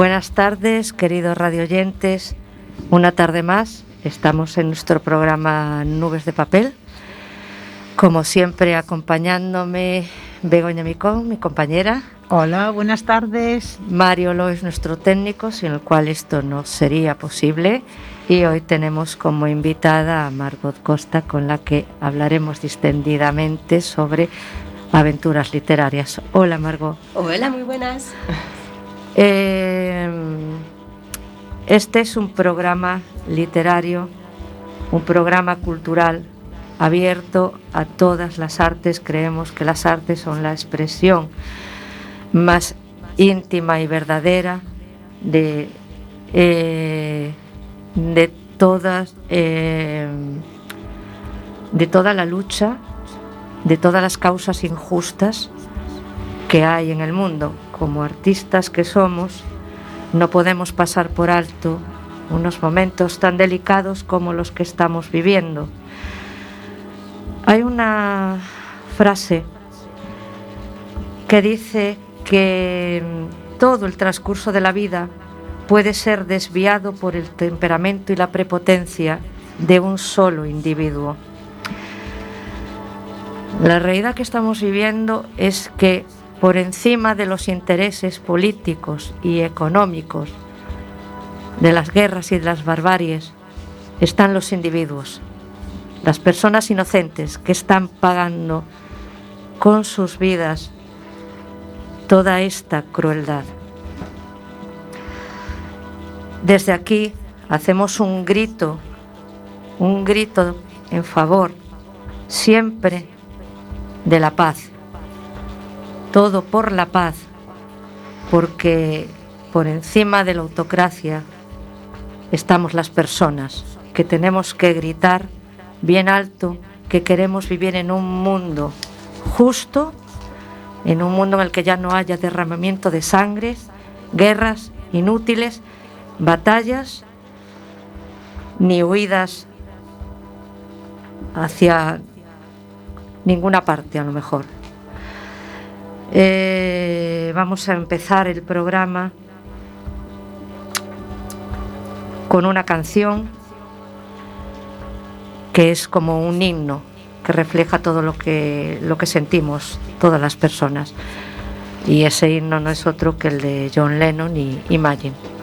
Buenas tardes, queridos radioyentes. Una tarde más, estamos en nuestro programa Nubes de Papel. Como siempre, acompañándome Begoña Micón, mi compañera. Hola, buenas tardes. Mario Lo es nuestro técnico, sin el cual esto no sería posible. Y hoy tenemos como invitada a Margot Costa, con la que hablaremos distendidamente sobre aventuras literarias. Hola, Margot. Hola, muy buenas. Eh, este es un programa literario, un programa cultural abierto a todas las artes. Creemos que las artes son la expresión más íntima y verdadera de, eh, de todas eh, de toda la lucha, de todas las causas injustas que hay en el mundo. Como artistas que somos, no podemos pasar por alto unos momentos tan delicados como los que estamos viviendo. Hay una frase que dice que todo el transcurso de la vida puede ser desviado por el temperamento y la prepotencia de un solo individuo. La realidad que estamos viviendo es que por encima de los intereses políticos y económicos, de las guerras y de las barbaries, están los individuos, las personas inocentes que están pagando con sus vidas toda esta crueldad. Desde aquí hacemos un grito, un grito en favor siempre de la paz todo por la paz, porque por encima de la autocracia estamos las personas, que tenemos que gritar bien alto que queremos vivir en un mundo justo, en un mundo en el que ya no haya derramamiento de sangre, guerras inútiles, batallas, ni huidas hacia ninguna parte a lo mejor. Eh, vamos a empezar el programa con una canción que es como un himno que refleja todo lo que, lo que sentimos todas las personas. Y ese himno no es otro que el de John Lennon y Imagine.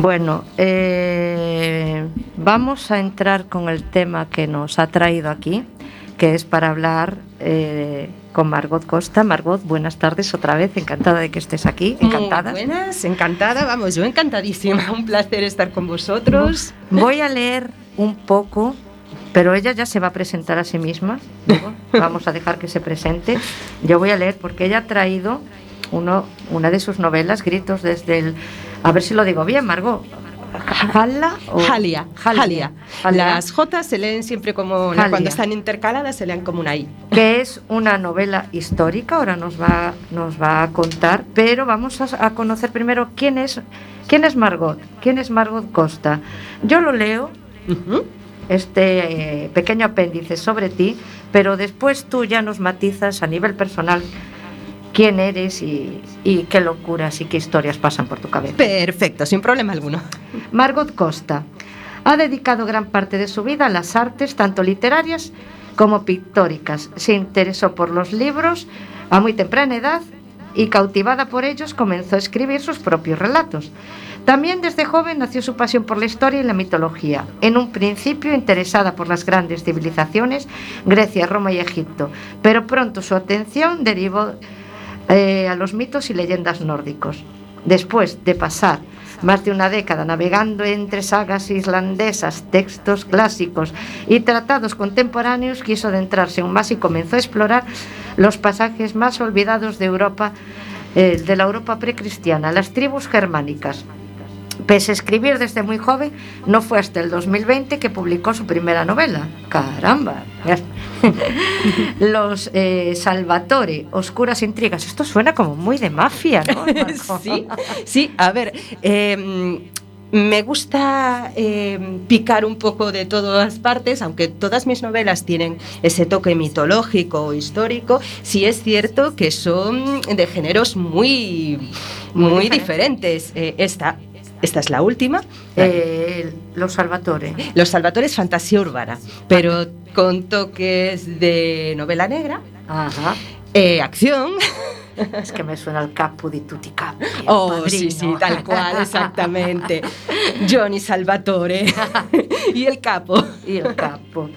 Bueno, eh, vamos a entrar con el tema que nos ha traído aquí, que es para hablar eh, con Margot Costa. Margot, buenas tardes otra vez, encantada de que estés aquí, encantada. buenas, encantada, vamos, yo encantadísima, un placer estar con vosotros. Voy a leer un poco, pero ella ya se va a presentar a sí misma, vamos a dejar que se presente. Yo voy a leer porque ella ha traído uno, una de sus novelas, Gritos desde el a ver si lo digo bien, Margot. ¿Jala o Jalia, Jalia. Las J se leen siempre como cuando están intercaladas se leen como una I. Que es una novela histórica, ahora nos va, nos va a contar, pero vamos a, conocer primero quién es, quién es Margot, quién es Margot Costa. Yo lo leo, este eh, pequeño apéndice sobre ti, pero después tú ya nos matizas a nivel personal quién eres y, qué locuras y qué historias pasan por tu cabeza. Perfecto, sin problema alguno. Margot Costa ha dedicado gran parte de su vida a las artes, tanto literarias como pictóricas. Se interesó por los libros a muy temprana edad y cautivada por ellos comenzó a escribir sus propios relatos. También desde joven nació su pasión por la historia y la mitología, en un principio interesada por las grandes civilizaciones, Grecia, Roma y Egipto, pero pronto su atención derivó eh, a los mitos y leyendas nórdicos. Después de pasar más de una década navegando entre sagas islandesas, textos clásicos y tratados contemporáneos, quiso adentrarse aún más y comenzó a explorar los pasajes más olvidados de Europa, eh, de la Europa precristiana, las tribus germánicas. Pese a escribir desde muy joven, no fue hasta el 2020 que publicó su primera novela. ¡Caramba! Los eh, Salvatore, Oscuras Intrigas. Esto suena como muy de mafia, ¿no? sí, sí, a ver. Em, me gusta em, picar un poco de todas partes, aunque todas mis novelas tienen ese toque mitológico o histórico, sí es cierto que son de géneros muy, muy, diferentes. Eh, esta esta es la última. Eh, los Salvatore. Los Salvatore es fantasía urbana, pero con toques de novela negra, Ajá. Eh, acción. Es que me suena el capo di tutti capi. Oh, sí, sí, tal cual, exactamente. Johnny Salvatore y el capo. Y el capo.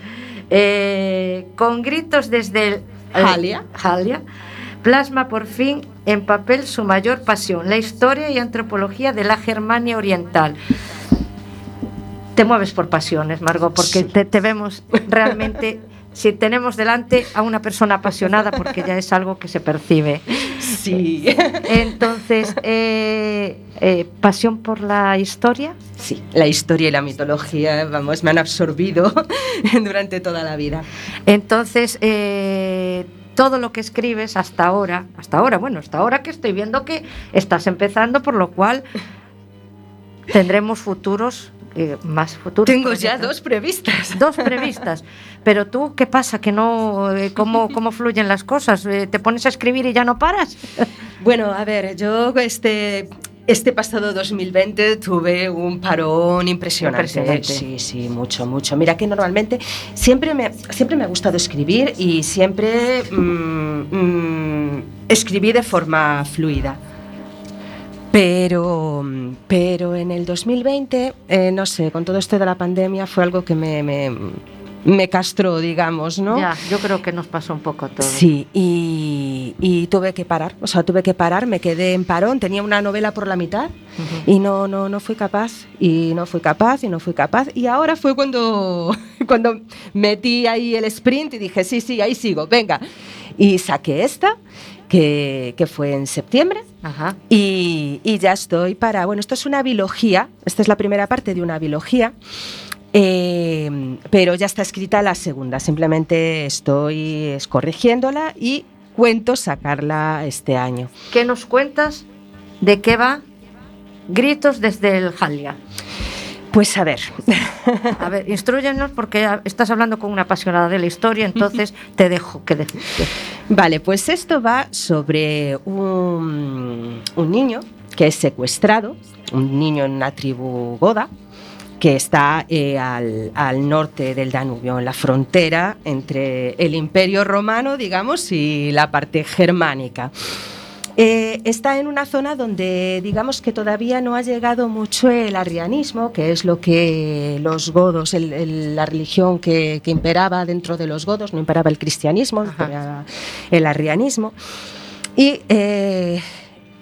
Eh, con gritos desde el... Jalia. Jalia plasma por fin en papel su mayor pasión, la historia y antropología de la Germania Oriental. Te mueves por pasiones, Margot, porque te, vemos realmente si tenemos delante a una persona apasionada, porque ya es algo que se percibe. Sí. Entonces, eh, eh, ¿pasión por la historia? Sí, la historia y la mitología, vamos, me han absorbido durante toda la vida. Entonces, eh, todo lo que escribes hasta ahora, hasta ahora, bueno, hasta ahora que estoy viendo que estás empezando, por lo cual tendremos futuros eh, más futuros. Tengo ya dos previstas. Dos previstas. Pero tú, ¿qué pasa? ¿Que no, eh, cómo, ¿Cómo fluyen las cosas? Eh, ¿Te pones a escribir y ya no paras? Bueno, a ver, yo este, este pasado 2020 tuve un parón impresionante. Sí, sí, mucho, mucho. Mira que normalmente siempre me, siempre me ha gustado escribir y siempre mm, mm, escribí de forma fluida. Pero, pero en el 2020, eh, no sé, con todo esto de la pandemia fue algo que me me castró, digamos, ¿no? Ya, yo creo que nos pasó un poco todo. Sí, y, tuve que parar, o sea, tuve que parar, me quedé en parón, tenía una novela por la mitad y no, no, no fui capaz, y no fui capaz, y no fui capaz, y ahora fue cuando, cuando metí ahí el sprint y dije, sí, sí, ahí sigo, venga, y saqué esta, que, que fue en septiembre, Ajá. Y, y ya estoy para, bueno, esto es una biología, esta es la primera parte de una biología. Eh, pero ya está escrita la segunda, simplemente estoy corrigiéndola y cuento sacarla este año. ¿Qué nos cuentas? ¿De qué va? Gritos desde el Jalia. Pues a ver, A ver, instruyenos porque estás hablando con una apasionada de la historia, entonces te dejo que decirte. Vale, pues esto va sobre un, un niño que es secuestrado, un niño en una tribu goda, que está eh, al, al norte del Danubio, en la frontera entre el Imperio Romano, digamos, y la parte germánica. Eh, está en una zona donde digamos que todavía no ha llegado mucho el arrianismo, que es lo que los godos, el- el- la religión que, que imperaba dentro de los godos, no imperaba el cristianismo, imperaba el arrianismo. Y eh,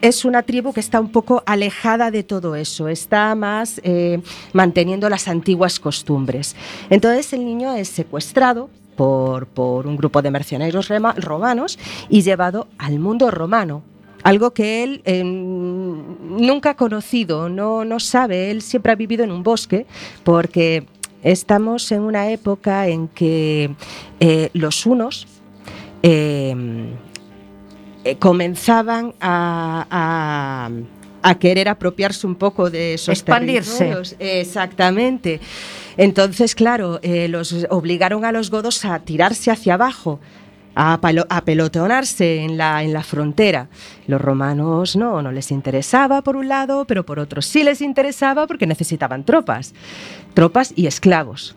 es una tribu que está un poco alejada de todo eso, está más eh, manteniendo las antiguas costumbres. Entonces el niño es secuestrado por, por un grupo de mercenarios romanos y llevado al mundo romano. Algo que él eh, nunca ha conocido, no, no sabe, él siempre ha vivido en un bosque porque estamos en una época en que eh, los unos eh, comenzaban a, a- a querer apropiarse un poco de esos Expandirse. territorios. Exactamente. Entonces, claro, eh, los obligaron a los godos a tirarse hacia abajo. A, palo- a pelotonarse en la, en la frontera. Los romanos no, no les interesaba por un lado, pero por otro sí les interesaba porque necesitaban tropas, tropas y esclavos.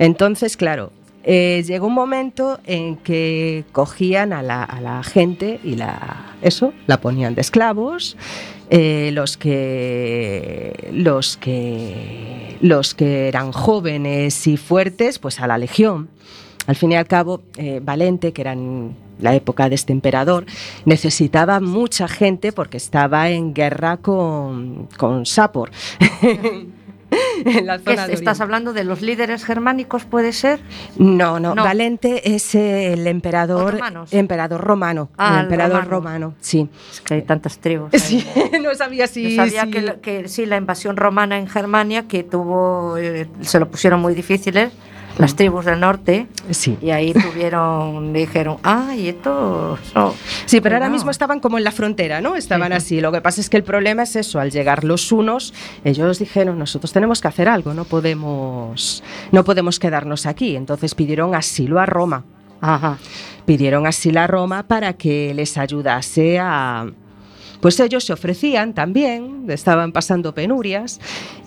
Entonces, claro, eh, llegó un momento en que cogían a la, gente y la, eso, la ponían de esclavos. eh, los que los que los que eran jóvenes y fuertes, pues a la legión. Al fin y al cabo, eh, Valente, que era en la época de este emperador, necesitaba mucha gente porque estaba en guerra con, con Sapor. en la ¿Qué zona es- de ¿Estás hablando de los líderes germánicos, puede ser? No, no, No. Valente es el emperador, emperador romano, Ah, el emperador romano. romano, sí. Es que hay tantas tribus. ahí. Sí, no sabía si... Yo sabía si- que, lo- que sí, la invasión romana en Germania, que tuvo, eh, se lo pusieron muy difíciles, las tribus del norte, Sí. y ahí tuvieron, dijeron, ah, y esto... no". Sí, pero ahora mismo estaban como en la frontera, ¿no? Estaban Sí. así. Lo que pasa es que el problema es eso, al llegar los unos, ellos dijeron, nosotros tenemos que hacer algo, no podemos, no podemos quedarnos aquí. Entonces pidieron asilo a Roma. Ajá. Pidieron asilo a Roma para que les ayudase a... Pues ellos se ofrecían también, estaban pasando penurias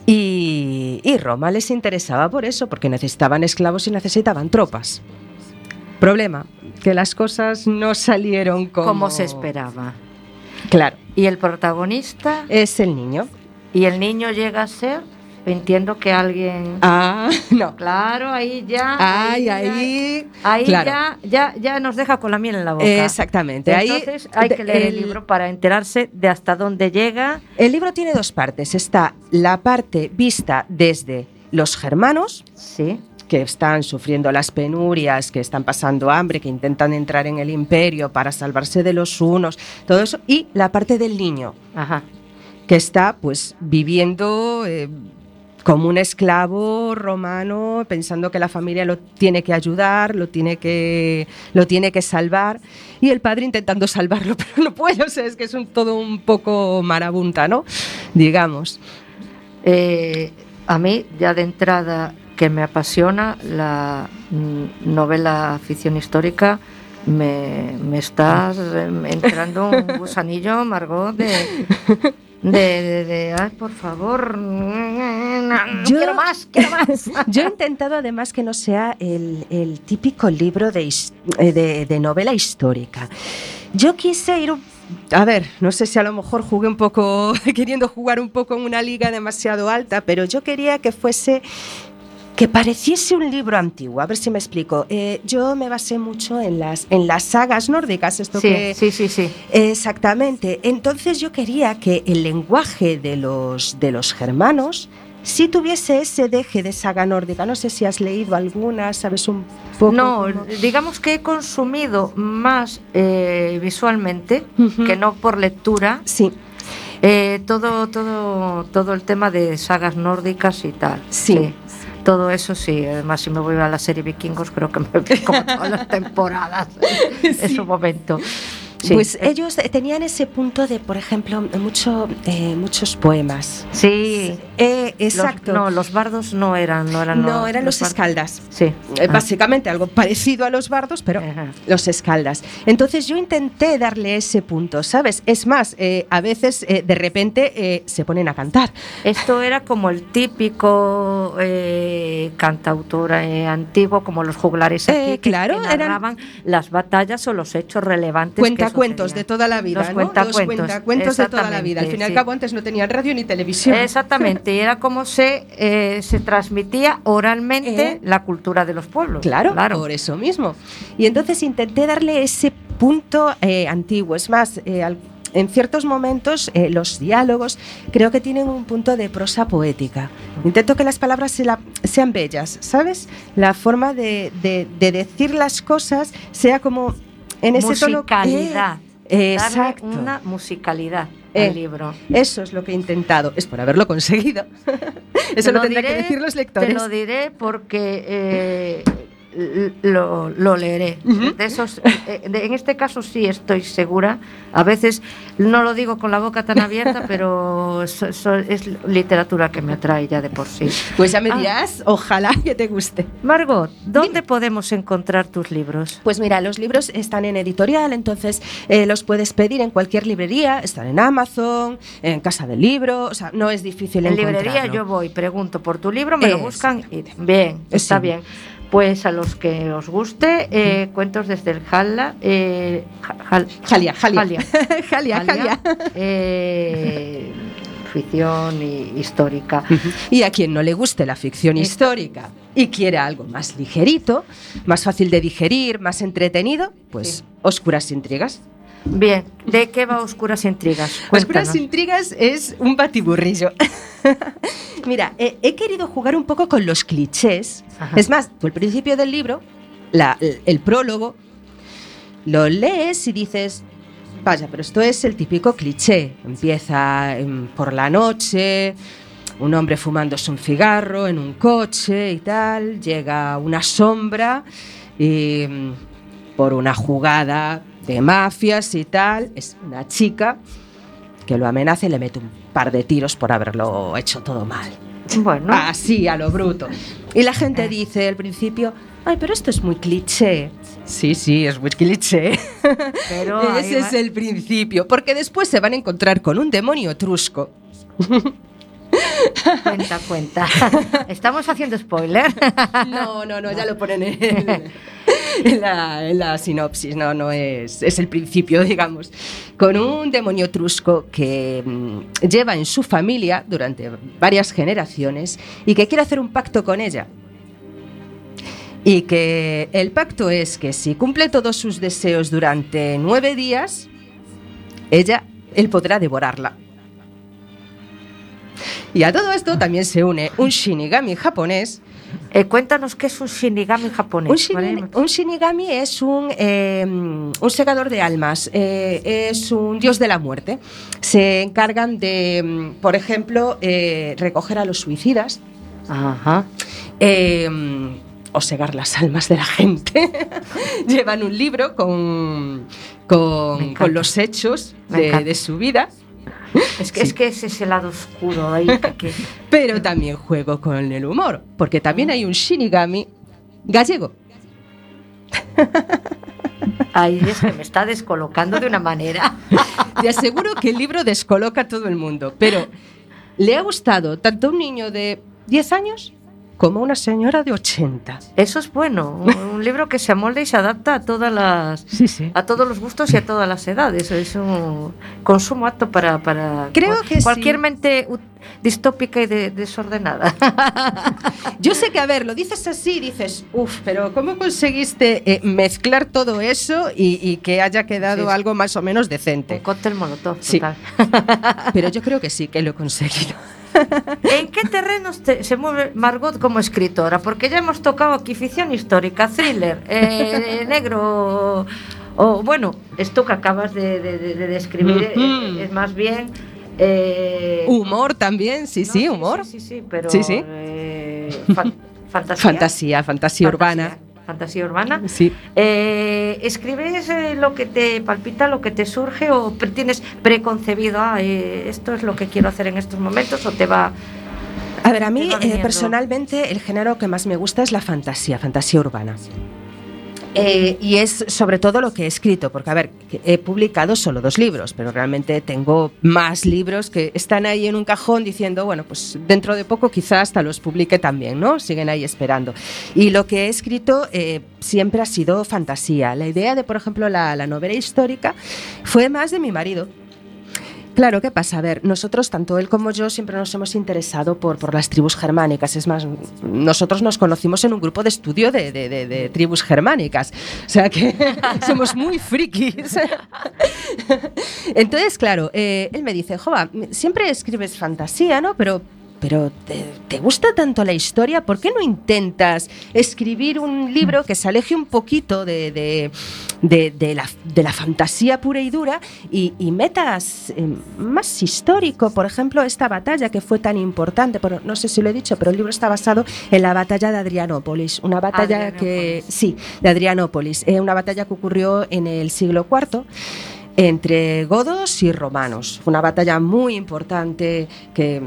y, y Roma les interesaba por eso, porque necesitaban esclavos y necesitaban tropas. Problema, que las cosas no salieron como, Como se esperaba. Claro, Y el protagonista, es el niño. y el niño llega a ser, entiendo que alguien... Ah, no. Claro, ahí ya... Ay, ahí. Ahí claro. ya, ya, ya nos deja con la miel en la boca. Exactamente. Ahí, Entonces hay que leer el el- libro para enterarse de hasta dónde llega. El libro tiene dos partes. Está la parte vista desde los germanos, Sí. que están sufriendo las penurias, que están pasando hambre, que intentan entrar en el imperio para salvarse de los unos, todo eso, y la parte del niño, Ajá. que está pues viviendo eh, como un esclavo romano, pensando que la familia lo tiene que ayudar, lo tiene que, lo tiene que salvar, y el padre intentando salvarlo, pero no puede, o sea, es que es un, todo un poco marabunta, ¿no? Digamos. Eh, a mí, ya de entrada, que me apasiona la mm, novela ficción histórica, me, me estás eh, entrando un gusanillo, Margot, de. De, de, de, ay, por favor, Yo- quiero más, quiero más. Yo he intentado además que no sea el, el típico libro de, eh, de- de novela histórica. Yo quise ir, un- a ver, no sé si a lo mejor jugué un poco, queriendo jugar un poco en una liga demasiado alta, pero yo quería que fuese, que pareciese un libro antiguo. A ver si me explico. Eh, yo me basé mucho en las, en las sagas nórdicas, esto que... Sí, sí, sí, sí. Exactamente. Entonces yo quería que el lenguaje de los, de los germanos si tuviese ese deje de saga nórdica. No sé si has leído alguna, sabes un poco. No, digamos que he consumido más eh, visualmente que no por lectura. Sí. Eh, todo, todo, todo el tema de sagas nórdicas y tal. Sí. Todo eso sí, además si me voy a la serie Vikingos creo que me vi como todas las temporadas en su momento. Pues ellos tenían ese punto de, por ejemplo, mucho, eh, muchos poemas. Sí. Eh, exacto. no, los bardos no eran. No, eran, no, eran los, escaldas. Sí. Eh, ah. Básicamente algo parecido a los bardos, pero los escaldas. Entonces yo intenté darle ese punto, ¿sabes? Es más, a veces de repente se ponen a cantar. Esto era como el típico cantautor antiguo, como los juglares aquí, claro, que narraban las batallas o los hechos relevantes cuentos de toda la vida, Los cuentacuentos, cuentos de toda la vida. Al fin y al cabo antes no tenían radio ni televisión. Exactamente, y era como se, eh, se transmitía oralmente eh. la cultura de los pueblos. Claro, por eso mismo. Y entonces intenté darle ese punto eh, antiguo. Es más, en ciertos momentos los diálogos creo que tienen un punto de prosa poética. Intento que las palabras sean bellas, ¿sabes? La forma de, de decir las cosas sea como en ese musicalidad. Eh, exacto. una musicalidad al eh, libro. Eso es lo que he intentado. Es por haberlo conseguido. eso lo, tendrán que decir los lectores. Te lo diré porque eh, lo, lo leeré. de esos, eh, en este caso sí estoy segura. A veces no lo digo con la boca tan abierta, pero es literatura que me atrae ya de por sí. Pues ya me ah. dirás, ojalá que te guste. Margot, ¿dónde podemos encontrar tus libros? Pues mira, los libros están en editorial, entonces eh, los puedes pedir en cualquier librería, están en Amazon, en Casa del Libro, o sea, no es difícil En librería yo voy, pregunto por tu libro, me lo buscan y bien, está bien. Pues a los que os guste, eh, cuentos desde el Jala, eh, Jalia, Jalia, Jalia, Jalia, eh, ficción histórica. Y a quien no le guste la ficción histórica y quiere algo más ligerito, más fácil de digerir, más entretenido, pues Oscuras Intrigas. Bien, ¿de qué va Oscuras Intrigas? Oscuras Intrigas es un batiburrillo. Mira, he querido jugar un poco con los clichés. Es más, tú al principio del libro, el, prólogo, lo lees y dices, vaya, pero esto es el típico cliché. Empieza por la noche, un hombre fumándose un cigarro en un coche y tal, llega una sombra y mm, por una jugada de mafias y tal, es una chica que lo amenaza y le mete un par de tiros por haberlo hecho todo mal. Bueno. Así, a lo bruto. Y la gente dice al principio, ay, pero esto es muy cliché. Sí, sí, es muy cliché. Pero Ese es el principio, porque después se van a encontrar con un demonio etrusco. Cuenta, cuenta. ¿Estamos haciendo spoiler? No, no, no, ya lo ponen en, en, la, sinopsis, no, no es, es el principio, digamos. Con un demonio trusco que mm, lleva en su familia durante varias generaciones y que quiere hacer un pacto con ella. Y que el pacto es que si cumple todos sus deseos durante nueve días, ella, él podrá devorarla. Y a todo esto también se une un shinigami japonés. Eh, cuéntanos qué es un shinigami japonés. Un, shinigami es un, eh, un, segador de almas, eh, es un dios de la muerte. Se encargan de, por ejemplo, recoger a los suicidas. o segar las almas de la gente. Llevan un libro con, con, los hechos de, su vida es que, es que ese es el lado oscuro ahí. Pero también juego con el humor, porque también hay un Shinigami gallego. Ay, es que me está descolocando de una manera. Te aseguro que el libro descoloca a todo el mundo, pero le ha gustado tanto a un niño de 10 años como una señora de 80. Eso es bueno, un libro que se amolda y se adapta a todas las a todos los gustos y a todas las edades. Es un consumo apto para, para Creo que cualquier mente distópica y desordenada. Yo sé que, a ver, lo dices así, dices, uff, pero ¿cómo conseguiste eh, mezclar todo eso y, que haya quedado algo más o menos decente? Un cóctel molotov, total. Pero yo creo que sí, que lo he conseguido. ¿En qué terrenos se mueve Margot como escritora? Porque ya hemos tocado aquí ficción histórica, thriller, eh, negro o bueno, esto que acabas de, describir es, más bien... Eh, humor también, sí, sí, humor. Sí, sí, pero... Sí, sí. fantasía. Fantasía, fantasía urbana fantasía urbana. Sí. Eh, ¿Escribes eh, lo que te palpita, lo que te surge o tienes preconcebido, ah, eh, esto es lo que quiero hacer en estos momentos o te va... A ver, a mí personalmente el género que más me gusta es la fantasía, fantasía urbana. Eh, y es sobre todo lo que he escrito, porque a ver, he publicado solo dos libros, pero realmente tengo más libros que están ahí en un cajón diciendo, bueno, pues dentro de poco quizás hasta los publique también, ¿no? Siguen ahí esperando. Y lo que he escrito eh, siempre ha sido fantasía. La idea de, por ejemplo, la novela histórica fue más de mi marido Claro, ¿qué pasa? A ver, nosotros, tanto él como yo, siempre nos hemos interesado por, por las tribus germánicas. Es más, nosotros nos conocimos en un grupo de estudio de, de, tribus germánicas. O sea que somos muy frikis. Entonces, claro, eh, él me dice, Jova, siempre escribes fantasía, ¿no? Pero pero te, gusta tanto la historia, ¿por qué no intentas escribir un libro que se aleje un poquito de, la, fantasía pura y dura y, metas eh, más histórico? Por ejemplo, esta batalla que fue tan importante, pero no sé si lo he dicho, pero el libro está basado en la batalla de Adrianópolis, una batalla que, sí, de Adrianópolis, eh, una batalla que ocurrió en el siglo IV entre godos y romanos. Una batalla muy importante que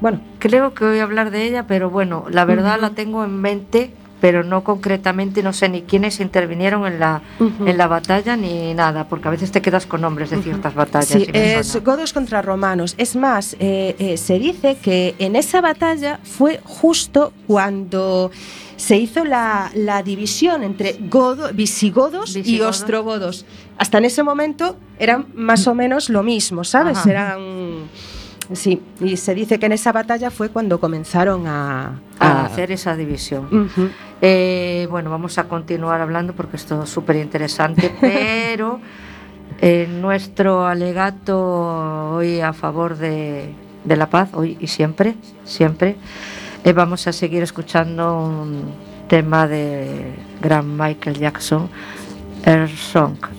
bueno, creo que voy a hablar de ella, pero bueno, la verdad la tengo en mente, pero no concretamente, no sé ni quiénes intervinieron en la, en la batalla ni nada, porque a veces te quedas con nombres de ciertas batallas. Sí, es godos contra romanos. Es más, eh, eh, se dice que en esa batalla fue justo cuando se hizo la, división entre godo, visigodos, y ostrogodos. Hasta en ese momento eran más o menos lo mismo, ¿sabes? Eran Sí, y se dice que en esa batalla fue cuando comenzaron a, hacer esa división. Eh, bueno, vamos a continuar hablando porque esto es súper interesante, pero en nuestro alegato hoy a favor de, la paz, hoy y siempre, siempre, eh, vamos a seguir escuchando un tema de gran Michael Jackson, Air Song.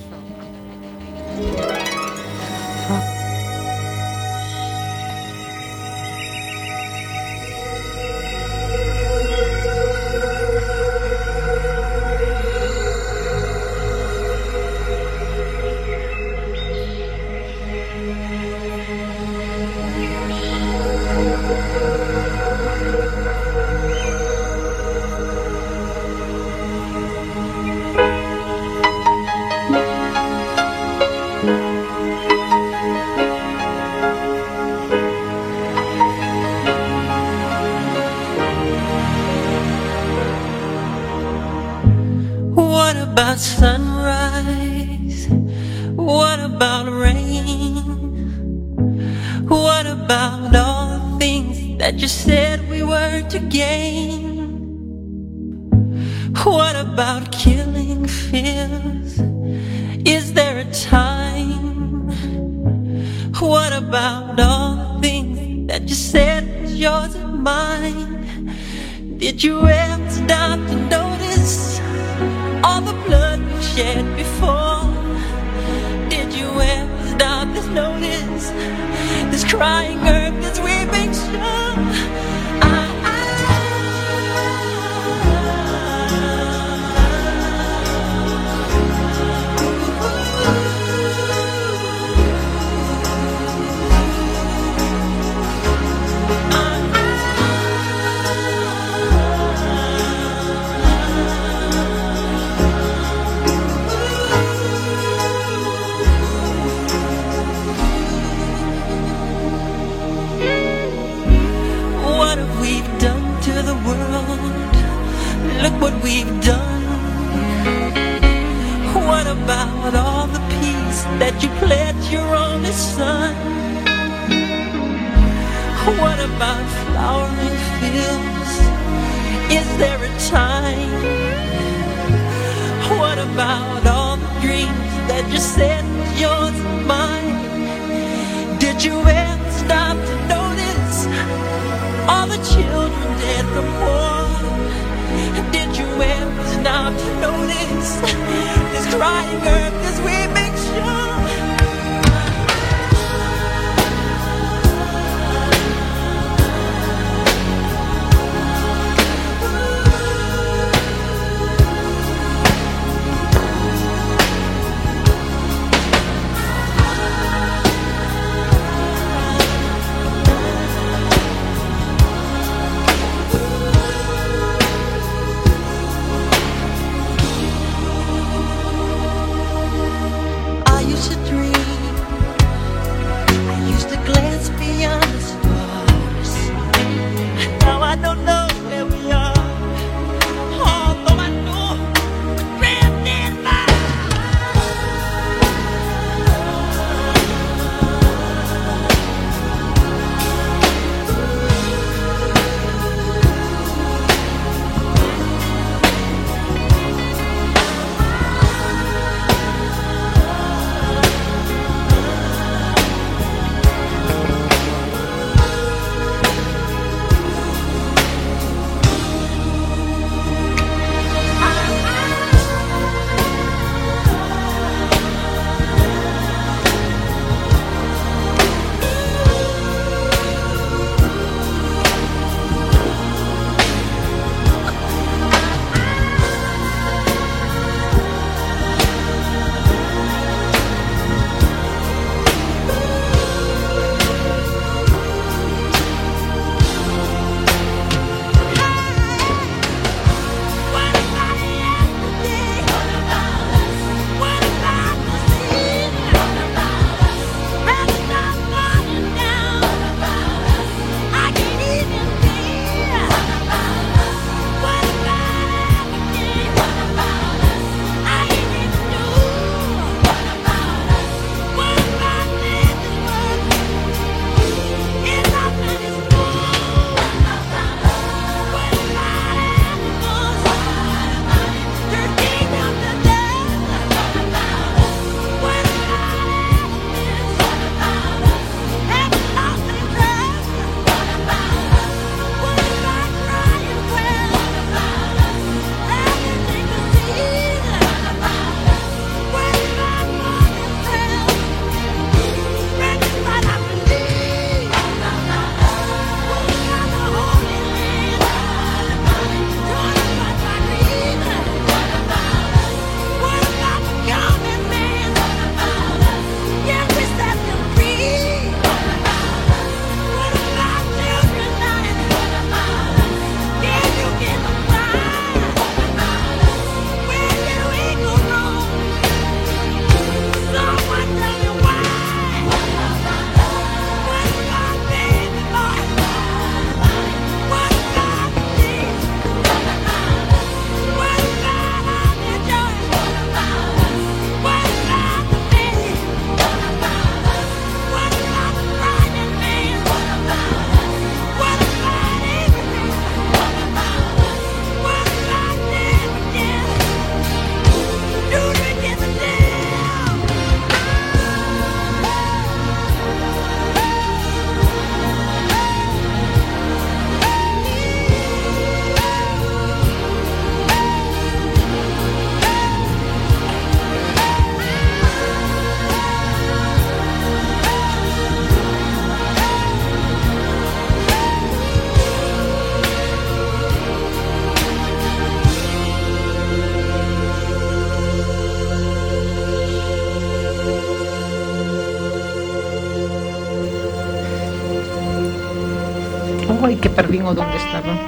dónde estaban.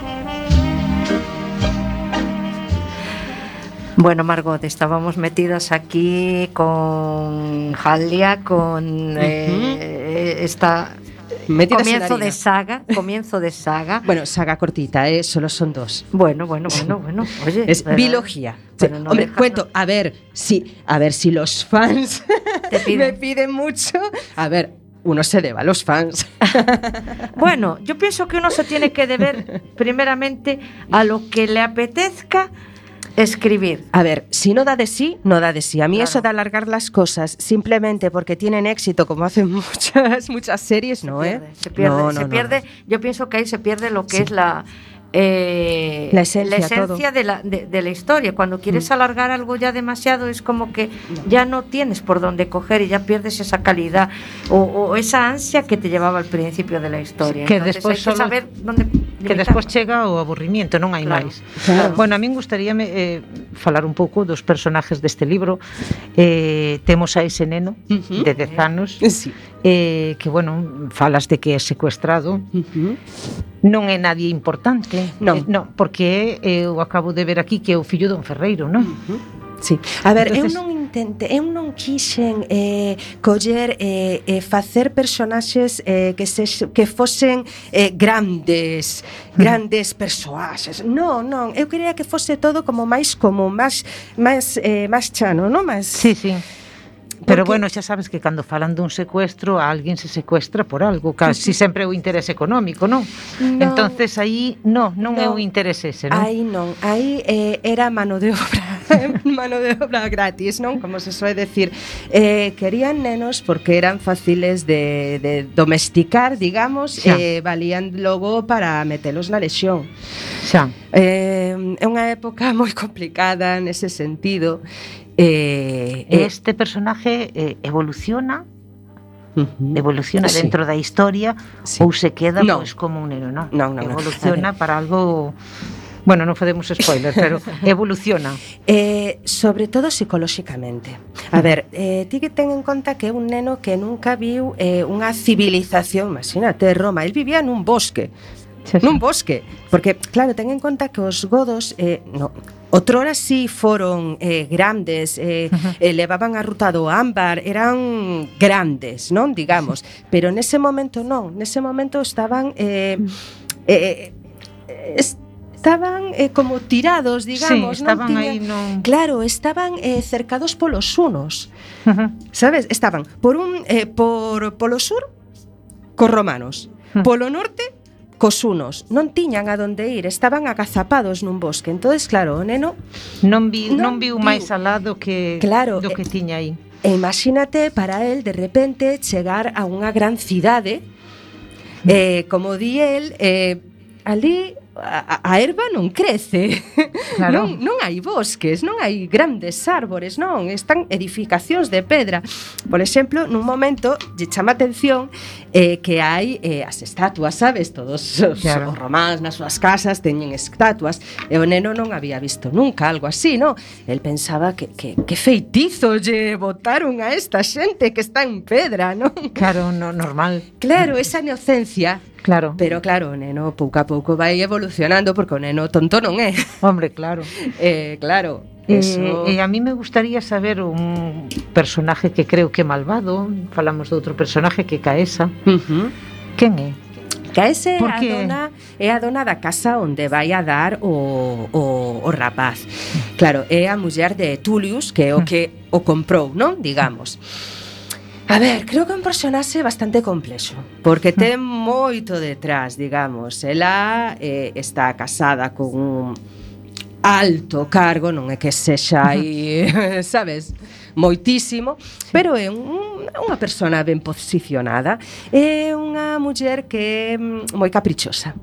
Bueno, Margot, estábamos metidas aquí con Halia, con eh, esta comienzo de saga, comienzo de saga. bueno, saga cortita, ¿eh? solo son dos. Bueno, bueno, bueno, bueno. Oye, es ¿verdad? biología. No Hombre, cuento, a ver si, a ver si los fans me piden mucho. A ver, uno se debe a los fans. bueno, yo pienso que uno se tiene que deber primeramente a lo que le apetezca escribir. A ver, si no da de sí, no da de sí. A mí eso de alargar las cosas simplemente porque tienen éxito, como hacen muchas, muchas series, no, ¿eh? se pierde, ¿eh? Se pierde, no, se pierde. Yo pienso que ahí se pierde lo que es la, eh, la esencia, la esencia de, la, de, de, la, historia. Cuando quieres mm. alargar algo ya demasiado es como que ya no tienes por dónde coger y ya pierdes esa calidad o, o esa ansia que te llevaba al principio de la historia. Que Entonces, despois hay que saber dónde que despois chega o aburrimiento, non hai claro. máis. Claro. Bueno, a min gustaríame eh, falar un pouco dos personajes deste libro. Eh, temos a ese neno uh -huh. de 10 anos. Sí eh, que, bueno, falas de que é secuestrado, uh -huh. non é nadie importante. Non. Eh, non porque eu acabo de ver aquí que é o fillo don Ferreiro, non? Uh -huh. Sí. A ver, Entonces... eu non intente, eu non quixen eh, coller eh, e eh, eh, facer personaxes eh, que se, que fosen eh, grandes, mm. grandes persoaxes. Non, non, eu quería que fose todo como máis como máis máis eh, máis chano, non? Máis Sí, sí Pero bueno, xa sabes que cando falan dun secuestro, a alguén se secuestra por algo, casi sempre é o interés económico, non? No, Entonces aí no, non no, é o interés ese, non? Aí non, aí eh, era mano de obra, mano de obra gratis, non? Como se soe decir, eh, querían nenos porque eran fáciles de, de domesticar, digamos, xa. eh, valían logo para metelos na lesión. Xa. Eh, é unha época moi complicada nese sentido Eh, eh, este personaje eh, evoluciona evoluciona sí. dentro da historia sí. ou se queda no. pois como un neno, non? No, no, evoluciona no. para algo Bueno, non podemos spoiler, pero evoluciona. Eh, sobre todo psicolóxicamente. A ver, eh, ti que ten en conta que é un neno que nunca viu eh, unha civilización, imagínate, Roma, el vivía nun bosque, nun bosque, porque claro, ten en conta que os godos eh no Otrora sí foron eh, grandes, eh, uh -huh. eh, levaban a ruta do ámbar, eran grandes, non? Digamos, pero nese momento non, nese momento estaban eh, mm. eh, eh estaban eh, como tirados, digamos, sí, estaban non tiña... aí non Claro, estaban eh, cercados polos unos. Uh -huh. Sabes? Estaban por un eh, por polo sur cos romanos, uh -huh. polo norte cos unos non tiñan a donde ir, estaban agazapados nun bosque. Entonces, claro, o neno non viu, non, non viu máis alá do que claro, do que eh, tiña aí. E imagínate para el de repente chegar a unha gran cidade mm. eh, como di el, eh, ali a, a erva non crece. Claro. Non, non hai bosques, non hai grandes árbores, non, están edificacións de pedra. Por exemplo, nun momento lle chama atención eh, que hai eh, as estatuas, sabes? Todos os, claro. os románs nas súas casas teñen estatuas e o neno non había visto nunca algo así, non? El pensaba que, que, que feitizo lle botaron a esta xente que está en pedra, non? Claro, no, normal. Claro, esa inocencia Claro. Pero claro, o neno pouco a pouco vai evolucionando porque o neno tonto non é. Hombre, claro. eh, claro, Eso... E, e a mí me gustaría saber un personaje que creo que é malvado, falamos de outro personaje que Caesa. Uh -huh. Quen é? Caese é a dona, é a dona da casa onde vai a dar o, o, o rapaz. Claro, é a muller de Tullius, que é o mm. que o comprou, non? Digamos. A ver, creo que é un personaxe bastante complexo, porque mm. ten moito detrás, digamos. Ela eh, está casada con un alto cargo, non é que sexa aí, sabes, moitísimo, pero é un, unha persona ben posicionada, é unha muller que é moi caprichosa.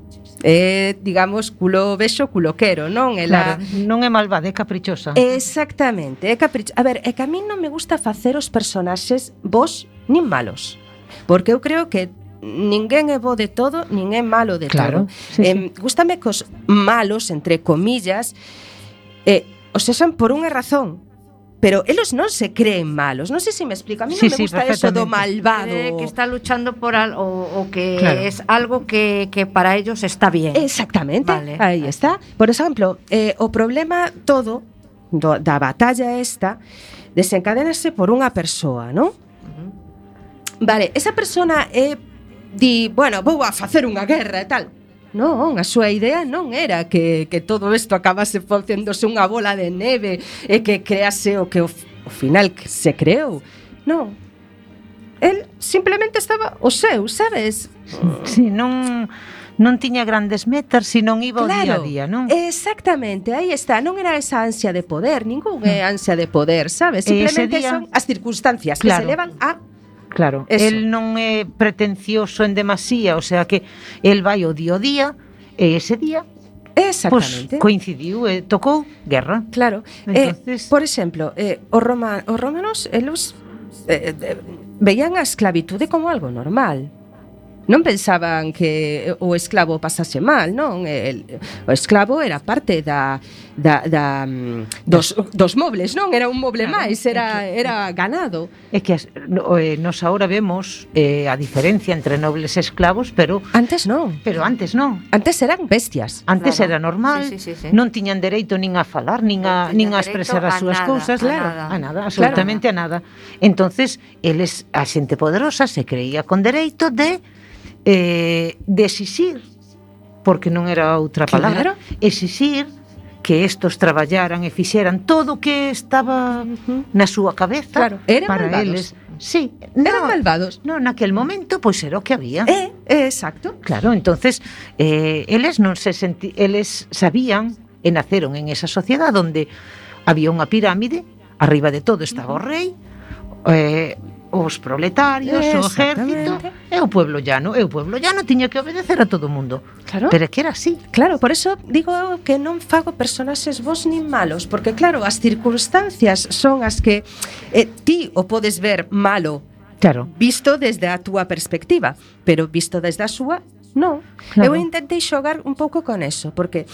É, digamos, culo vexo, culo quero, non? Ela... Claro, non é malvada, é caprichosa. Exactamente, é caprichosa. A ver, é que a mí non me gusta facer os personaxes vos nin malos, porque eu creo que ninguén é bo de todo, nin é malo de claro, todo. Sí, eh, sí. Gústame que os malos, entre comillas, eh, os usan por unha razón, pero elos non se creen malos. Non sei se me explico. A mí sí, non me gusta sí, eso do malvado. Eh, que está luchando por algo o, o que claro. es algo que, que para ellos está bien. Exactamente. Vale. Aí está. Por exemplo, eh, o problema todo do, da batalla esta desencadenase por unha persoa, non? Uh -huh. Vale, esa persona é di, bueno, vou a facer unha guerra e tal. Non, a súa idea non era que, que todo isto acabase facéndose unha bola de neve e que crease o que o, o final que se creou. Non, el simplemente estaba o seu, sabes? Si, sí, non non tiña grandes metas, senón iba claro, o día a día, non? Exactamente, aí está, non era esa ansia de poder, ningún é mm. ansia de poder, sabes? Simplemente día, son as circunstancias claro, que se levan a Claro. Eso. El non é pretencioso en demasía, o sea que el vai o día o día, e ese día Exactamente. Coincidiu, eh, tocou guerra. Claro. Eh, Entonces... Eh, por exemplo, eh, os, Roma, os romanos, elos eh, eh, veían a esclavitude como algo normal non pensaban que eh, o esclavo pasase mal, non? Eh, el, o esclavo era parte da, da, da mm, dos, dos mobles, non? Era un moble claro, máis, era, é que, era ganado. É que as, no, eh, nos agora vemos eh, a diferencia entre nobles e esclavos, pero... Antes non. Pero antes non. Antes eran bestias. Antes claro. era normal, sí, sí, sí, sí. non tiñan dereito nin a falar, nin a, nin a expresar as súas cousas, claro, a nada, absolutamente claro. a nada. Entonces, eles, a xente poderosa se creía con dereito de eh, desixir, porque non era outra palabra, claro. exixir que estos traballaran e fixeran todo o que estaba na súa cabeza claro. Eran para malvados. eles. Sí, eran no, malvados. No, naquel momento pois era o que había. Eh, eh, exacto. Claro, entonces eh, eles non se senti eles sabían e naceron en esa sociedade onde había unha pirámide, arriba de todo estaba o rei, eh, os proletarios, o exército e o pueblo llano. E o pueblo llano tiña que obedecer a todo o mundo. Claro. Pero é que era así. Claro, por eso digo que non fago personaxes vos nin malos, porque claro, as circunstancias son as que eh, ti o podes ver malo Claro. Visto desde a túa perspectiva, pero visto desde a súa, non. Claro. Eu intentei xogar un pouco con eso, porque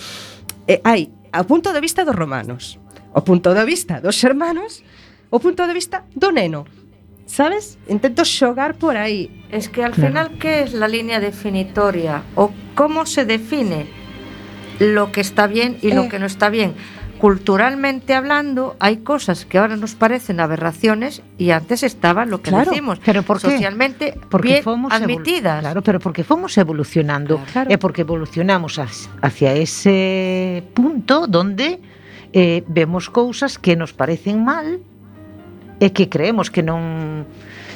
eh, hai o punto de vista dos romanos, o punto de vista dos hermanos, o punto de vista do neno ¿Sabes? Intento xogar por aí. Es que al Claro. final, ¿qué es la línea definitoria? ¿O cómo se define lo que está bien y Eh. lo que no está bien? Culturalmente hablando, hay cosas que ahora nos parecen aberraciones y antes estaba lo que Claro, decimos, pero ¿por qué? socialmente Porque bien fomos admitidas. Claro, pero porque fomos evolucionando. Claro. E porque evolucionamos hacia, ese punto donde eh, vemos cousas que nos parecen mal e que creemos que non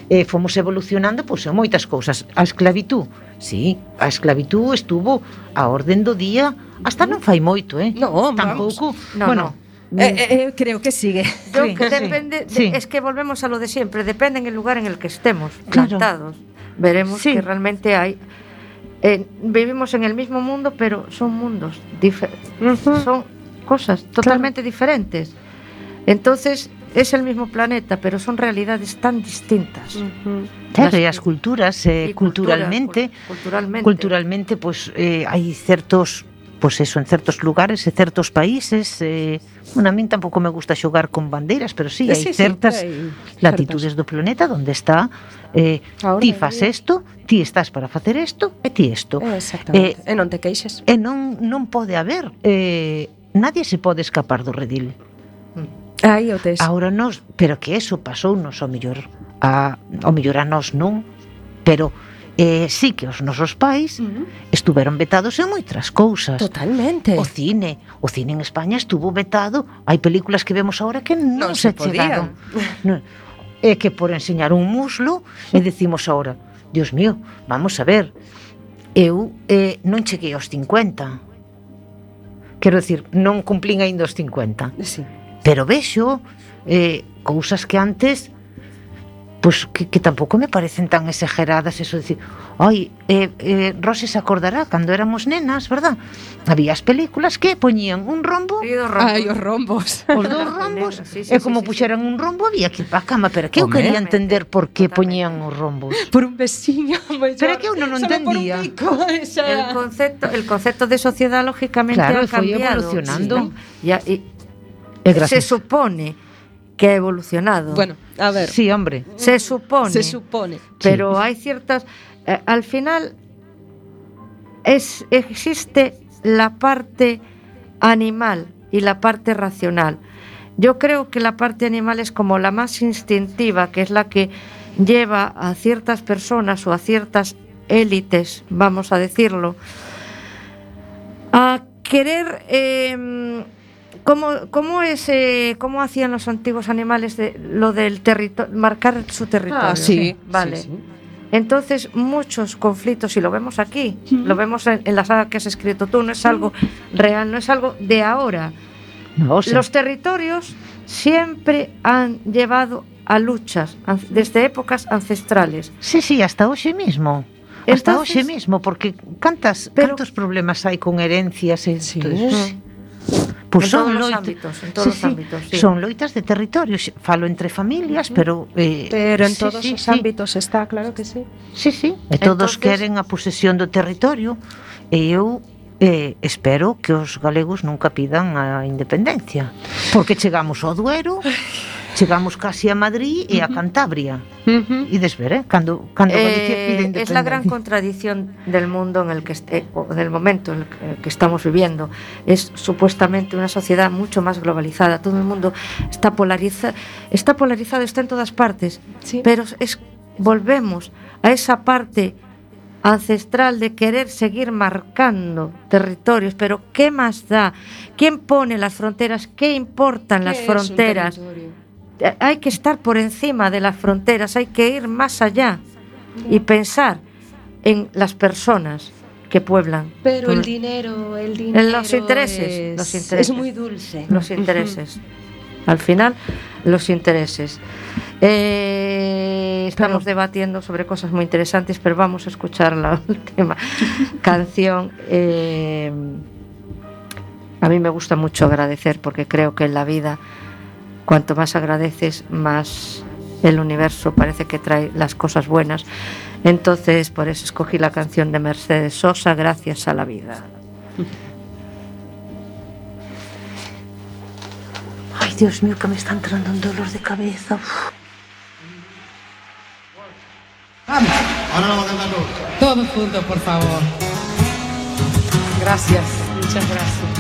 eh, fomos evolucionando pois, en moitas cousas. A esclavitú, sí, a esclavitú estuvo a orden do día hasta non fai moito, eh? No, Tampouco, no, bueno, no. Eh, eh, creo que sigue. Yo, sí, que depende, sí. es que volvemos a lo de siempre, depende en el lugar en el que estemos claro. plantados. Veremos sí. que realmente hay eh, vivimos en el mismo mundo, pero son mundos diferentes. Uh -huh. Son cosas totalmente claro. diferentes. Entonces, es el mismo planeta, pero son realidades tan distintas. Uh -huh. Claro, las, y las culturas, eh, y culturalmente, cultura, culturalmente, culturalmente, pues eh, hay ciertos, pues eso, en ciertos lugares, en ciertos países. Eh, bueno, a mí tampouco me gusta xogar con bandeiras, pero sí, eh, sí hai sí, certas sí, hai latitudes do planeta onde está eh, Ahora, ti fas isto, ti estás para facer isto e ti isto. Eh, e non te queixes. E non, non pode haber, eh, nadie se pode escapar do redil. Aí o tes. Agora nos, pero que eso pasou nos ao mellor a, ao mellor a nos non, pero eh, sí que os nosos pais uh -huh. estuveron vetados en moitas cousas. Totalmente. O cine, o cine en España estuvo vetado. Hai películas que vemos ahora que non, non se, se podían. chegaron. non. É que por enseñar un muslo e decimos ahora, Dios mío, vamos a ver, eu eh, non cheguei aos 50. Quero decir, non cumplín aínda os 50. Sí Pero vexo eh, cousas que antes pois que, que tampouco me parecen tan exageradas eso de decir, ai, eh, eh, Rose se acordará cando éramos nenas, verdad? Había as películas que poñían un rombo. E os rombos, ai, os, rombos. os dos rombos. sí, sí, e como sí, sí, puxeran sí. un rombo había que ir pa cama, pero que eu quería entender por que poñían os rombos. Por un vestiño maior, pero que eu non entendía. pico, esa... el concepto el concepto de sociedade lógicamente claro, ha cambiado. foi evolucionando. Sí, no? ya, y, se supone que ha evolucionado. Bueno, a ver. sí, hombre se supone. Se supone. pero hay ciertas eh, al final es existe la parte animal y la parte racional yo creo que la parte animal es como la más instintiva que es la que lleva a ciertas personas o a ciertas élites vamos a decirlo a querer eh, ¿Cómo, cómo es eh, cómo hacían los antiguos animales de lo del territorio marcar su territorio? Ah, sí. Vale. sí, sí. Entonces, muchos conflictos, y lo vemos aquí, lo vemos en, en la saga que has escrito tú, no es algo real, no es algo de ahora. No. Los territorios siempre han llevado a luchas desde épocas ancestrales. Sí, sí, hasta hoxe mismo. Hasta hoxe mismo, porque cantas, Pero- cantos problemas hai con herencias e Sí. Pois son loitas, ámbitos, en todos sí, os ámbitos, sí. Son loitas de territorios, falo entre familias, uh -huh. pero eh, pero en sí, todos sí, os sí. ámbitos está, claro que sí. Sí, sí, e todos Entonces... queren a posesión do territorio e eu eh, espero que os galegos nunca pidan a independencia, porque chegamos ao Duero chegamos casi a Madrid e a Cantabria. E desver, eh, cando cando Galicia pide Eh, independencia. es la gran contradicción del mundo en el que est- eh, o del momento en el que, estamos viviendo. Es supuestamente una sociedad mucho más globalizada. Todo el mundo está polariza, está polarizado, está en todas partes. Sí. Pero es volvemos a esa parte ancestral de querer seguir marcando territorios, pero ¿qué más da? ¿Quién pone las fronteras? ¿Qué importan las ¿Qué es un fronteras? Hay que estar por encima de las fronteras, hay que ir más allá y pensar en las personas que pueblan Pero el dinero, el dinero. los intereses, es, los intereses. Es muy dulce. los intereses. Al final, los intereses. Eh, estamos debatiendo sobre cosas muy interesantes, pero vamos a escuchar la última canción. Eh, a mí me gusta mucho agradecer porque creo que en la vida, cuanto más agradeces, más el universo parece que trae las cosas buenas. Entonces, por eso escogí la canción de Mercedes Sosa, Gracias a la vida. Ay, Dios mío, que me está entrando un dolor de cabeza. Uf. Ahora vamos a cantar todos. Todos juntos, por favor. Gracias, muchas gracias.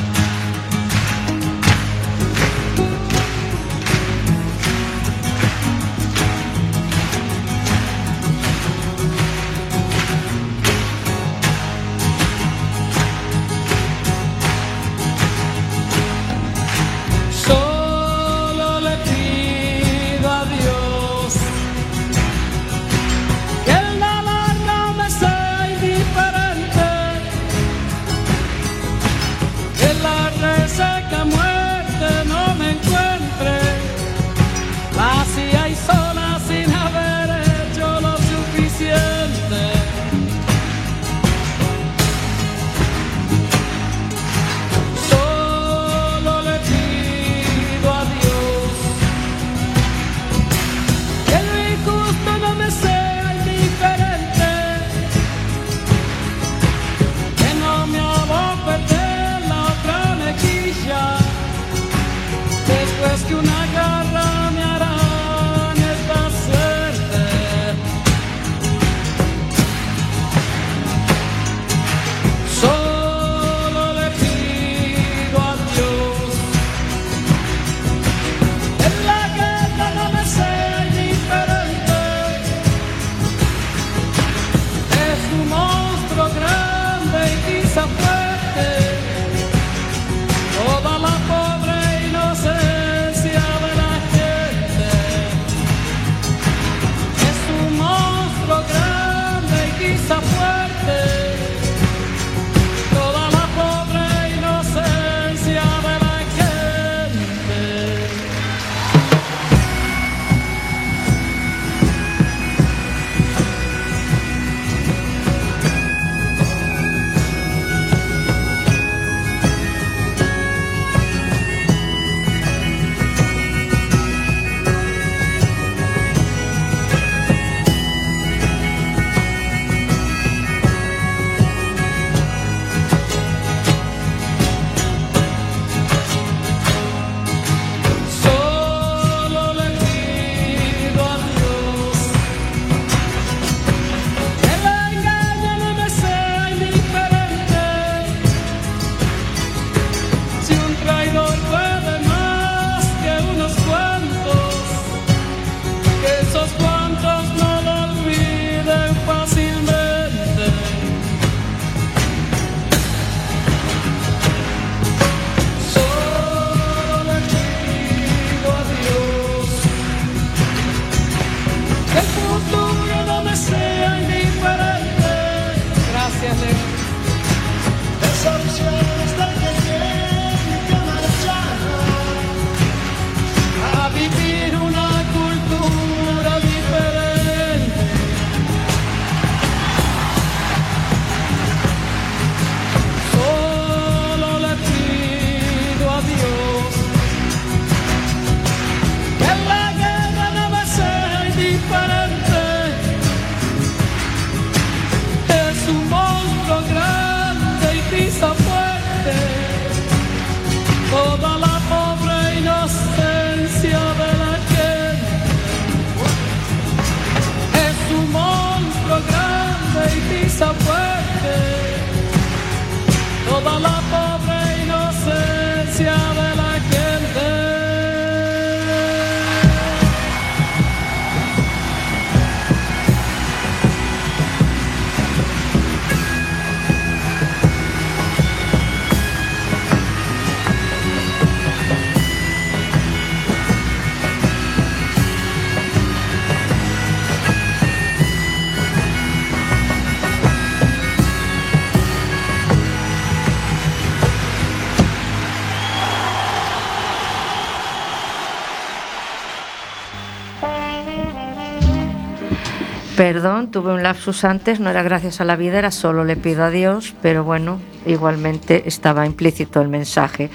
Perdón, tuve un lapsus antes, no era gracias a la vida, era solo le pido a Dios, pero bueno, igualmente estaba implícito el mensaje.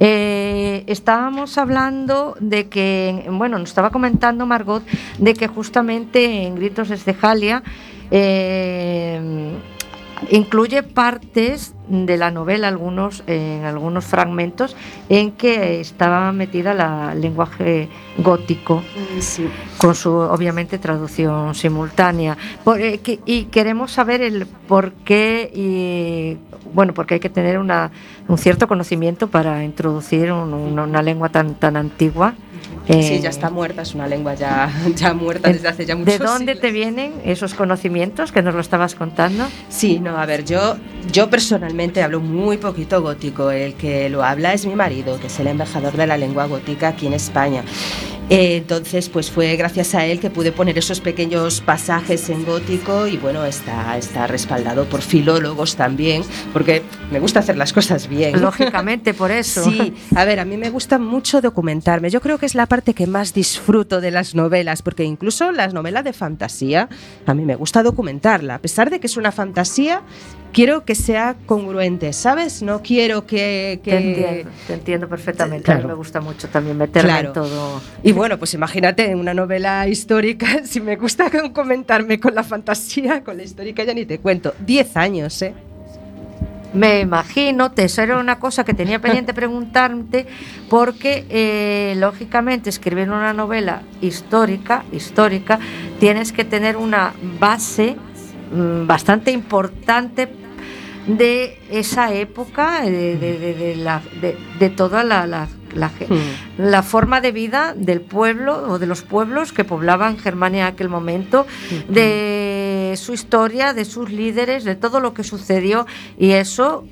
Eh, estábamos hablando de que, bueno, nos estaba comentando Margot de que justamente en Gritos desde Jalia eh, incluye partes de la novela, algunos, en algunos fragmentos, en que estaba metida la el lenguaje gótico Sí. con su obviamente traducción simultánea Por- eh, que- y queremos saber el por qué y bueno porque hay que tener una, un cierto conocimiento para introducir un- una, una lengua tan tan antigua Sí, Eh, ya está muerta, es una lengua ya, ya muerta desde hace ya muchos ¿De dónde siglos. te vienen esos conocimientos que nos lo estabas contando? Sí, no, a ver, yo, yo personalmente hablo muy poquito gótico. El que lo habla es mi marido, que es el embajador de la lengua gótica aquí en España. Eh, entonces, pues fue gracias a él que pude poner esos pequeños pasajes en gótico y bueno, está, está respaldado por filólogos también, porque me gusta hacer las cosas bien. Lógicamente, por eso. Sí, a ver, a mí me gusta mucho documentarme. Yo creo que es la parte que más disfruto de las novelas, porque incluso las novelas de fantasía, a mí me gusta documentarla. A pesar de que es una fantasía, quiero que sea congruente, ¿sabes? No quiero que... que- Te entiendo, te entiendo perfectamente. A mí me gusta mucho también meterme Claro. en todo. Y bueno, pues imagínate, en una novela histórica, si me gusta comentarme con la fantasía, con la histórica ya ni te cuento. Diez años, ¿eh? Me imagino, te eso era una cosa que tenía pendiente preguntarte, porque eh, lógicamente escribir una novela histórica, histórica, tienes que tener una base mm, bastante importante de esa época, de, de- de- de la- de- de toda la, la- la ge- la forma de vida del pueblo o de los pueblos que poblaban Germania en aquel momento, de su historia, de sus líderes, de todo lo que sucedió y eso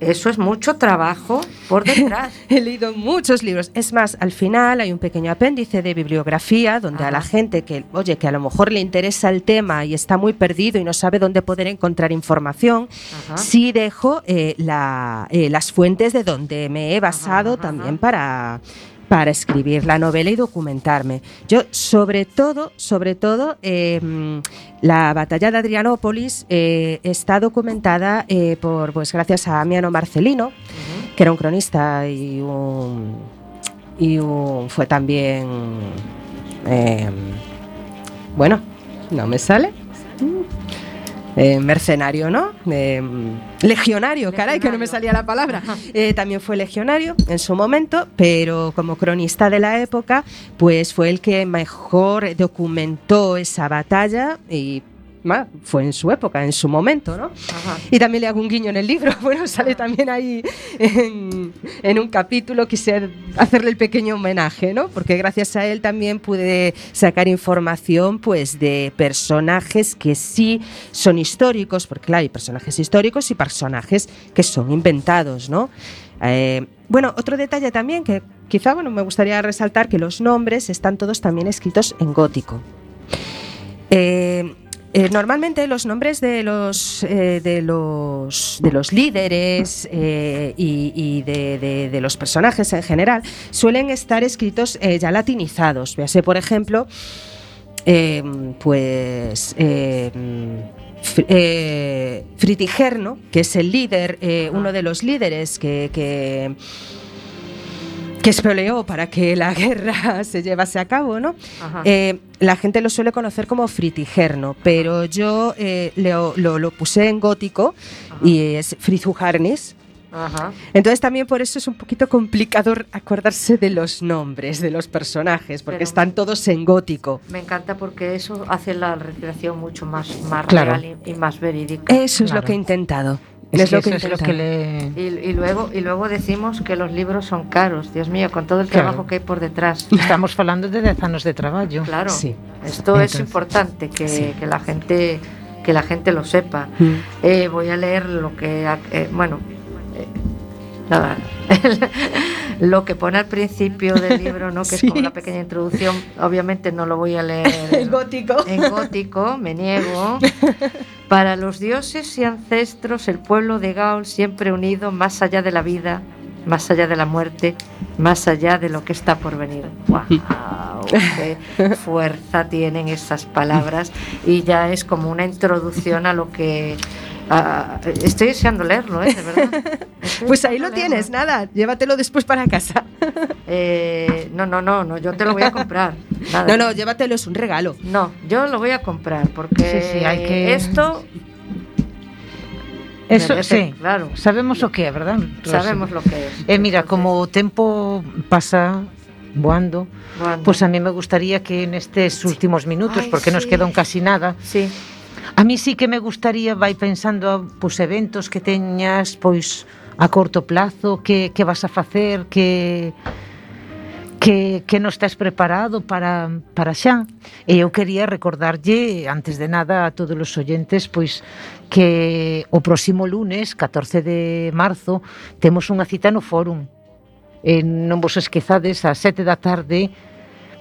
eso es mucho trabajo por detrás. He leído muchos libros. Es más, al final hay un pequeño apéndice de bibliografía donde a la gente que, oye, que a lo mejor le interesa el tema y está muy perdido y no sabe dónde poder encontrar información, Ajá. sí dejo eh, la- eh, las fuentes de donde me he basado ajá, también para para escribir la novela y documentarme. Yo, sobre todo, sobre todo, eh, mm, la batalla de Adrianópolis eh, está documentada eh, por, pues, gracias a Amiano Marcelino, que era un cronista y un, y un- fue también eh, bueno no me sale Eh, mercenario, ¿no? Eh, legionario, caray, que no me salía la palabra. Eh, también fue legionario en su momento, pero como cronista de la época, pues fue el que mejor documentó esa batalla y fue en su época, en su momento, ¿no? Ajá. Y también le hago un guiño en el libro. Bueno, sale también ahí en, en un capítulo, quise hacerle el pequeño homenaje, ¿no? Porque gracias a él también pude sacar información, pues, de personajes que sí son históricos, porque claro, hay personajes históricos y personajes que son inventados, ¿no? Eh, bueno, otro detalle también que quizá, bueno, me gustaría resaltar que los nombres están todos también escritos en gótico. Eh, eh, normalmente los nombres de los, eh, de los, de los líderes eh, y, y de, de- de los personajes en general suelen estar escritos ya latinizados. Véase, por ejemplo, eh, pues eh, Fritigerno, que es el líder, eh, uno de los líderes que, que que espoleó para que la guerra se llevase a cabo, ¿no? Eh, la gente lo suele conocer como Fritigerno, pero yo eh, lo, lo- lo puse en gótico y es Frizuharnis. Ajá. Entonces también por eso es un poquito complicado acordarse de los nombres de los personajes, porque Pero- están todos en gótico. Me encanta porque eso hace la recreación mucho más, más Claro. real y, y más verídica. Eso es lo que he intentado. Es, Es que lo que eso es lo que le... Y, y luego, y luego decimos que los libros son caros, Dios mío, con todo el Claro. trabajo que hay por detrás. Estamos falando de 10 anos de traballo. Claro, Sí. esto es Entonces, importante que, sí. que la gente que la gente lo sepa. Mm. Eh, voy a leer lo que, eh, bueno, eh, nada, lo que pone al principio del libro, ¿no? Que Sí. es como una pequeña introducción. Obviamente no lo voy a leer El gótico. en gótico, me niego. Para los dioses y ancestros, el pueblo de Gaul siempre unido más allá de la vida, más allá de la muerte, más allá de lo que está por venir. ¡Wow! ¡Qué fuerza tienen esas palabras! Y ya es como una introducción a lo que. A- estoy deseando leerlo, ¿eh? De verdad. Pues ahí lo tienes, leerlo. nada, llévatelo después para casa. Eh, no, no, no, no, yo te lo voy a comprar. Nada. No, no, llévatelo, es un regalo. No, yo lo voy a comprar porque Sí, sí, hay que- esto Eso, merece- sí. claro, Sabemos o que é, verdad? Rosa? sabemos lo que es. E mira, como o tempo pasa voando, pues a mí me gustaría que nestes últimos minutos, porque nos quedan casi nada, sí, A mí sí que me gustaría, vai pensando, pois eventos que teñas, pois a corto plazo, que, que vas a facer, que que, que non estás preparado para, para xa. E eu quería recordarlle, antes de nada, a todos os oyentes, pois que o próximo lunes, 14 de marzo, temos unha cita no fórum. E non vos esquezades, a 7 da tarde,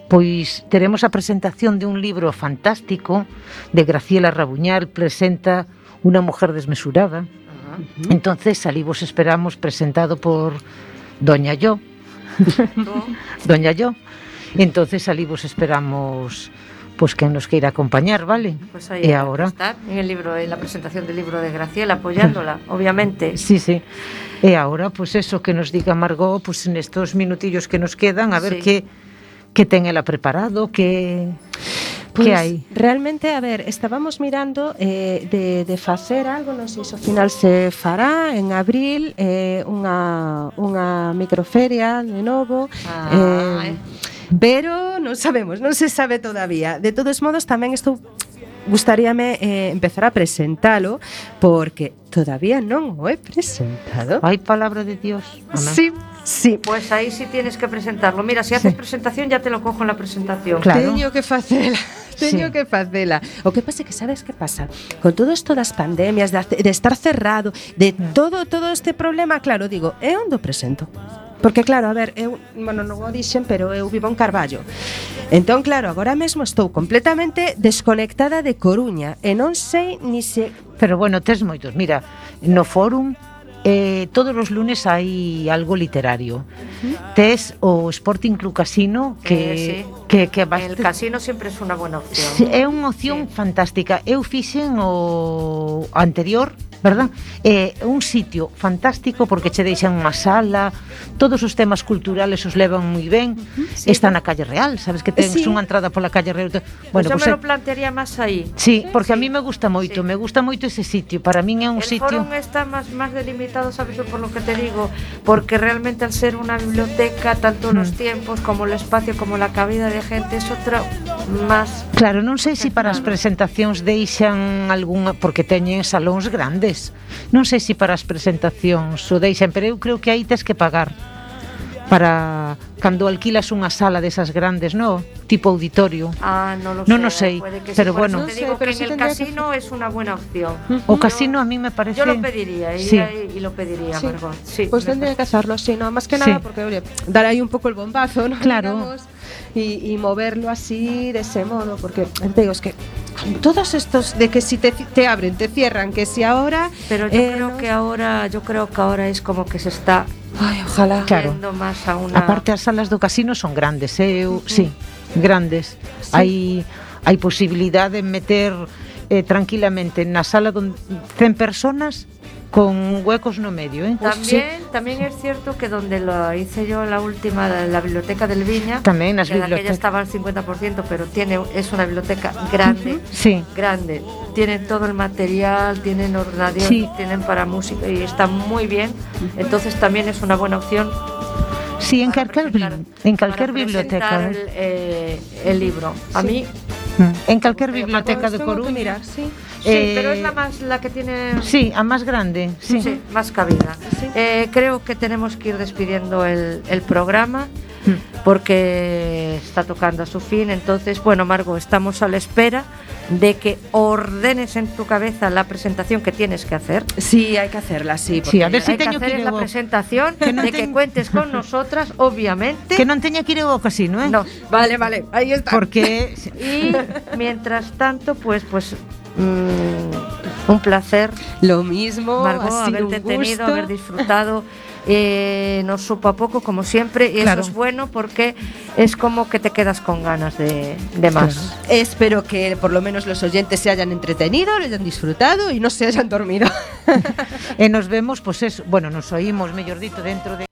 pois teremos a presentación de un libro fantástico de Graciela Rabuñal, presenta Una mujer desmesurada. Uh -huh. Entonces, ali vos esperamos presentado por Doña Yo. Doña Yo. Entonces, ali vos esperamos pues que nos quiera acompañar, ¿vale? Pues ahí y ahora estar en el libro, en la presentación del libro de Graciela, apoyándola, obviamente. Sí, sí. E ahora, pues eso que nos diga Margot, pues en estos minutillos que nos quedan, a sí. ver qué que ten ela preparado, que pois, que hai? Realmente, a ver, estábamos mirando eh, de, de facer algo, non sei se ao final se fará en abril eh, unha, unha microferia de novo. Ah, eh, eh, pero non sabemos, non se sabe todavía. De todos modos, tamén estou gustaríame eh, empezar a presentalo porque todavía non o he presentado. Hai palabra de Dios. Ana. Sí, Sí. Pois pues aí sí tienes que presentarlo. Mira, se si haces sí. presentación ya te lo cojo en la presentación. Claro. Teño que facela. Teño sí. que facela. O que pasa que sabes que pasa? Con todo isto das pandemias, de, de estar cerrado, de mm. todo todo este problema, claro, digo, ¿eh, é onde presento. Porque claro, a ver, eu, bueno, non o dixen, pero eu vivo en Carballo. Entón, claro, agora mesmo estou completamente desconectada de Coruña e non sei ni se... Pero bueno, tes moitos, mira, no fórum Eh, todos os lunes hai algo literario. Tes o Sporting Club Casino que eh, sí. que que vas el casino sempre é unha buena opción. É unha opción sí. fantástica. Eu fixen o anterior verdad? É eh, un sitio fantástico porque che deixan unha sala, todos os temas culturales os levan moi ben. Uh -huh, sí. Está na calle Real, sabes que tens sí. unha entrada pola calle Real. Pois bueno, pues, pues eu me lo plantearía máis aí. Sí, eh, porque sí. a mí me gusta moito, sí. me gusta moito ese sitio. Para min é un el sitio El Fórum está máis máis delimitado, sabes por lo que te digo, porque realmente al ser unha biblioteca, tanto mm. los tiempos como el espacio como la cabida de gente es outra máis Claro, non sei se si para as presentacións deixan algunha porque teñen salóns grandes Non sei se para as presentacións o deixan, pero eu creo que aí tes que pagar para cando alquilas unha sala desas grandes, no? Tipo auditorio. Ah, no lo no, sé. No sé, Puede que pero sí. bueno. No sé, digo pero que sí en el casino que... es una buena opción. Uh -huh. O casino a mí me parece... Yo lo pediría, sí. iría y lo pediría, sí. Margot. Sí, pues tendría que hacerlo, sí, no, más que sí. nada porque, oye, dar ahí un poco el bombazo, ¿no? Claro. Digamos, y, y moverlo así, de ese modo, porque, te digo, es que todos estos de que si te, te abren, te cierran, que si ahora... Pero yo eh, creo no- que ahora, yo creo que ahora es como que se está Ay, ojalá. Claro. más a una. Aparte as salas do casino son grandes, eh? sí, grandes. Hai hai posibilidade de meter eh, tranquilamente na sala donde 100 personas con huecos no medio, eh? También, también es cierto que donde lo hice yo la última, la, la biblioteca del Viña, nas que en aquella estaba al 50%, pero tiene, es una biblioteca grande, Sí. grande. Tienen todo el material, tienen ordenador, Sí. tienen para música y está muy bien. Entonces también es una buena opción. Sí, en presentar- en para biblioteca. eh. El, eh, el libro. A mí En calquer Sí, biblioteca de Coruña. mirar, sí. Sí, Eh, pero es la más la que tiene Sí, a más grande, sí. sí, más cabida. Sí. Eh, creo que tenemos que ir despidiendo el, el programa. porque está tocando a su fin. Entonces, bueno, Margo, estamos a la espera de que ordenes en tu cabeza la presentación que tienes que hacer. Sí, hay que hacerla, sí. Sí, a ver si Hay que teño que hacer la presentación Que de que cuentes con nosotras, obviamente. Que non teña que ir casino, eh? No. Vale, vale, ahí está. Porque Y mientras tanto, pues, pues mm, un placer, Lo mismo, Margot, ha sido haberte un tenido, haber disfrutado. Eh, nos supo a poco, como siempre, y Claro. eso es bueno porque es como que te quedas con ganas de, de más. Espero que por lo menos los oyentes se hayan entretenido, lo hayan disfrutado y no se hayan dormido. e nos vemos, pues eso, bueno, nos oímos, dito, dentro de